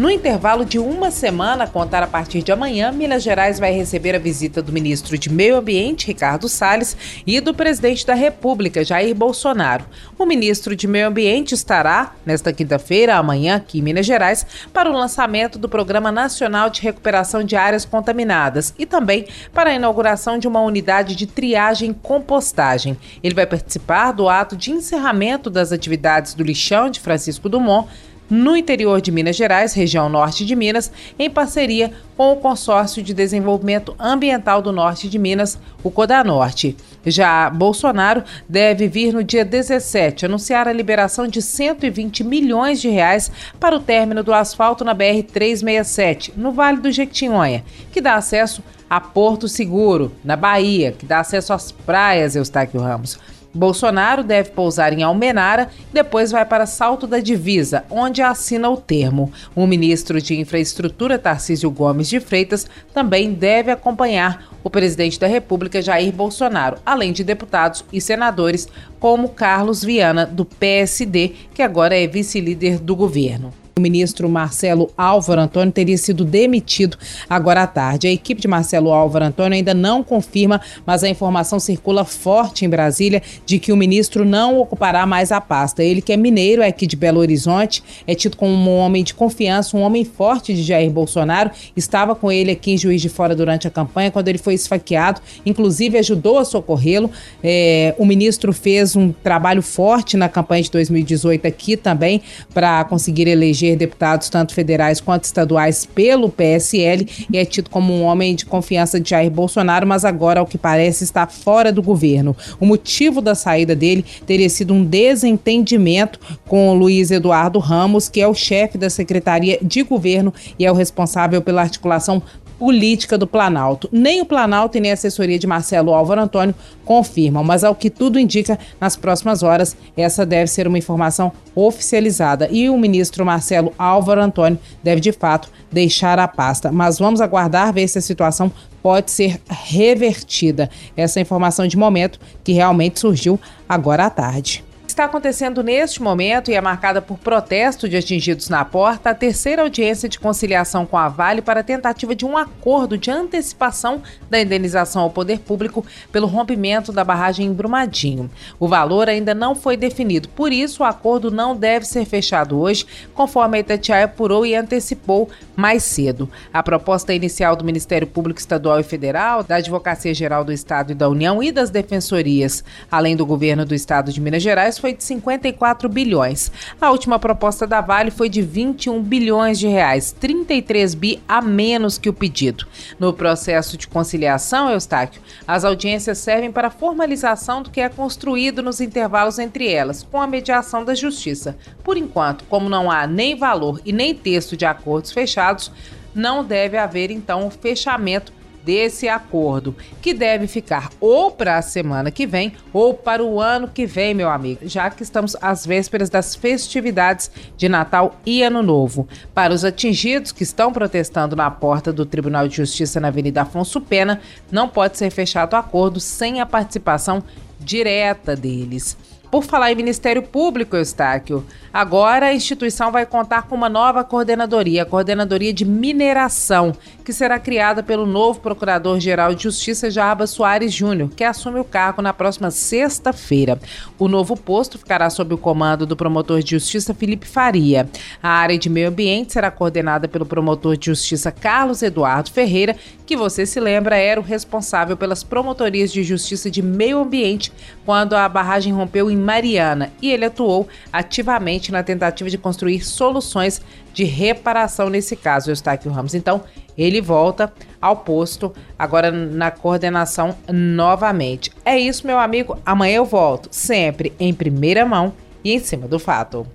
No intervalo de uma semana, a contar a partir de amanhã, Minas Gerais vai receber a visita do ministro de Meio Ambiente, Ricardo Salles, e do presidente da República, Jair Bolsonaro. O ministro de Meio Ambiente estará, nesta quinta-feira, amanhã, aqui em Minas Gerais, para o lançamento do Programa Nacional de Recuperação de Áreas Contaminadas e também para a inauguração de uma unidade de triagem e compostagem. Ele vai participar do ato de encerramento das atividades do lixão de Francisco Dumont no interior de Minas Gerais, região norte de Minas, em parceria com o Consórcio de Desenvolvimento Ambiental do Norte de Minas, o CODANORTE. Já Bolsonaro deve vir no dia 17 anunciar a liberação de 120 milhões de reais para o término do asfalto na BR 367, no Vale do Jequitinhonha, que dá acesso a Porto Seguro, na Bahia, que dá acesso às praias Eustáquio Ramos. Bolsonaro deve pousar em Almenara e depois vai para Salto da Divisa, onde assina o termo. O ministro de Infraestrutura, Tarcísio Gomes de Freitas, também deve acompanhar o presidente da República, Jair Bolsonaro, além de deputados e senadores como Carlos Viana, do PSD, que agora é vice-líder do governo. O ministro Marcelo Álvaro Antônio teria sido demitido agora à tarde. A equipe de Marcelo Álvaro Antônio ainda não confirma, mas a informação circula forte em Brasília de que o ministro não ocupará mais a pasta. Ele que é mineiro, é aqui de Belo Horizonte, é tido como um homem de confiança, um homem forte de Jair Bolsonaro. Estava com ele aqui em Juiz de Fora durante a campanha, quando ele foi esfaqueado, inclusive ajudou a socorrê-lo. É, o ministro fez um trabalho forte na campanha de 2018 aqui também para conseguir eleger eleger deputados, tanto federais quanto estaduais, pelo PSL e é tido como um homem de confiança de Jair Bolsonaro, mas agora, ao que parece, está fora do governo. O motivo da saída dele teria sido um desentendimento com o Luiz Eduardo Ramos, que é o chefe da Secretaria de Governo e é o responsável pela articulação política do Planalto. Nem o Planalto e nem a assessoria de Marcelo Álvaro Antônio confirmam, mas ao que tudo indica, nas próximas horas, essa deve ser uma informação oficializada e o ministro Marcelo Álvaro Antônio deve de fato deixar a pasta. Mas vamos aguardar ver se a situação pode ser revertida. Essa informação de momento que realmente surgiu agora à tarde está acontecendo neste momento e é marcada por protesto de atingidos na porta a terceira audiência de conciliação com a Vale para a tentativa de um acordo de antecipação da indenização ao poder público pelo rompimento da barragem em Brumadinho. O valor ainda não foi definido, por isso o acordo não deve ser fechado hoje, conforme a Itatiaia apurou e antecipou mais cedo. A proposta inicial do Ministério Público Estadual e Federal, da Advocacia Geral do Estado e da União e das defensorias, além do governo do Estado de Minas Gerais, foi de 54 bilhões. A última proposta da Vale foi de 21 bilhões de reais, 33 bi a menos que o pedido. No processo de conciliação, Eustáquio, as audiências servem para formalização do que é construído nos intervalos entre elas, com a mediação da Justiça. Por enquanto, como não há nem valor e nem texto de acordos fechados, não deve haver então o fechamento desse acordo, que deve ficar ou para a semana que vem ou para o ano que vem, meu amigo, já que estamos às vésperas das festividades de Natal e Ano Novo. Para os atingidos que estão protestando na porta do Tribunal de Justiça na Avenida Afonso Pena, não pode ser fechado o acordo sem a participação direta deles. Por falar em Ministério Público, Eustáquio, agora a instituição vai contar com uma nova coordenadoria, a Coordenadoria de Mineração, que será criada pelo novo Procurador-Geral de Justiça, Jarbas Soares Júnior, que assume o cargo na próxima sexta-feira. O novo posto ficará sob o comando do promotor de Justiça Felipe Faria. A área de Meio Ambiente será coordenada pelo promotor de Justiça Carlos Eduardo Ferreira, que você se lembra era o responsável pelas promotorias de Justiça de Meio Ambiente quando a barragem rompeu em Mariana e ele atuou ativamente na tentativa de construir soluções de reparação nesse caso, Eustáquio Ramos. Então, ele volta ao posto, agora na coordenação novamente. É isso, meu amigo. Amanhã eu volto, sempre em primeira mão e em cima do fato.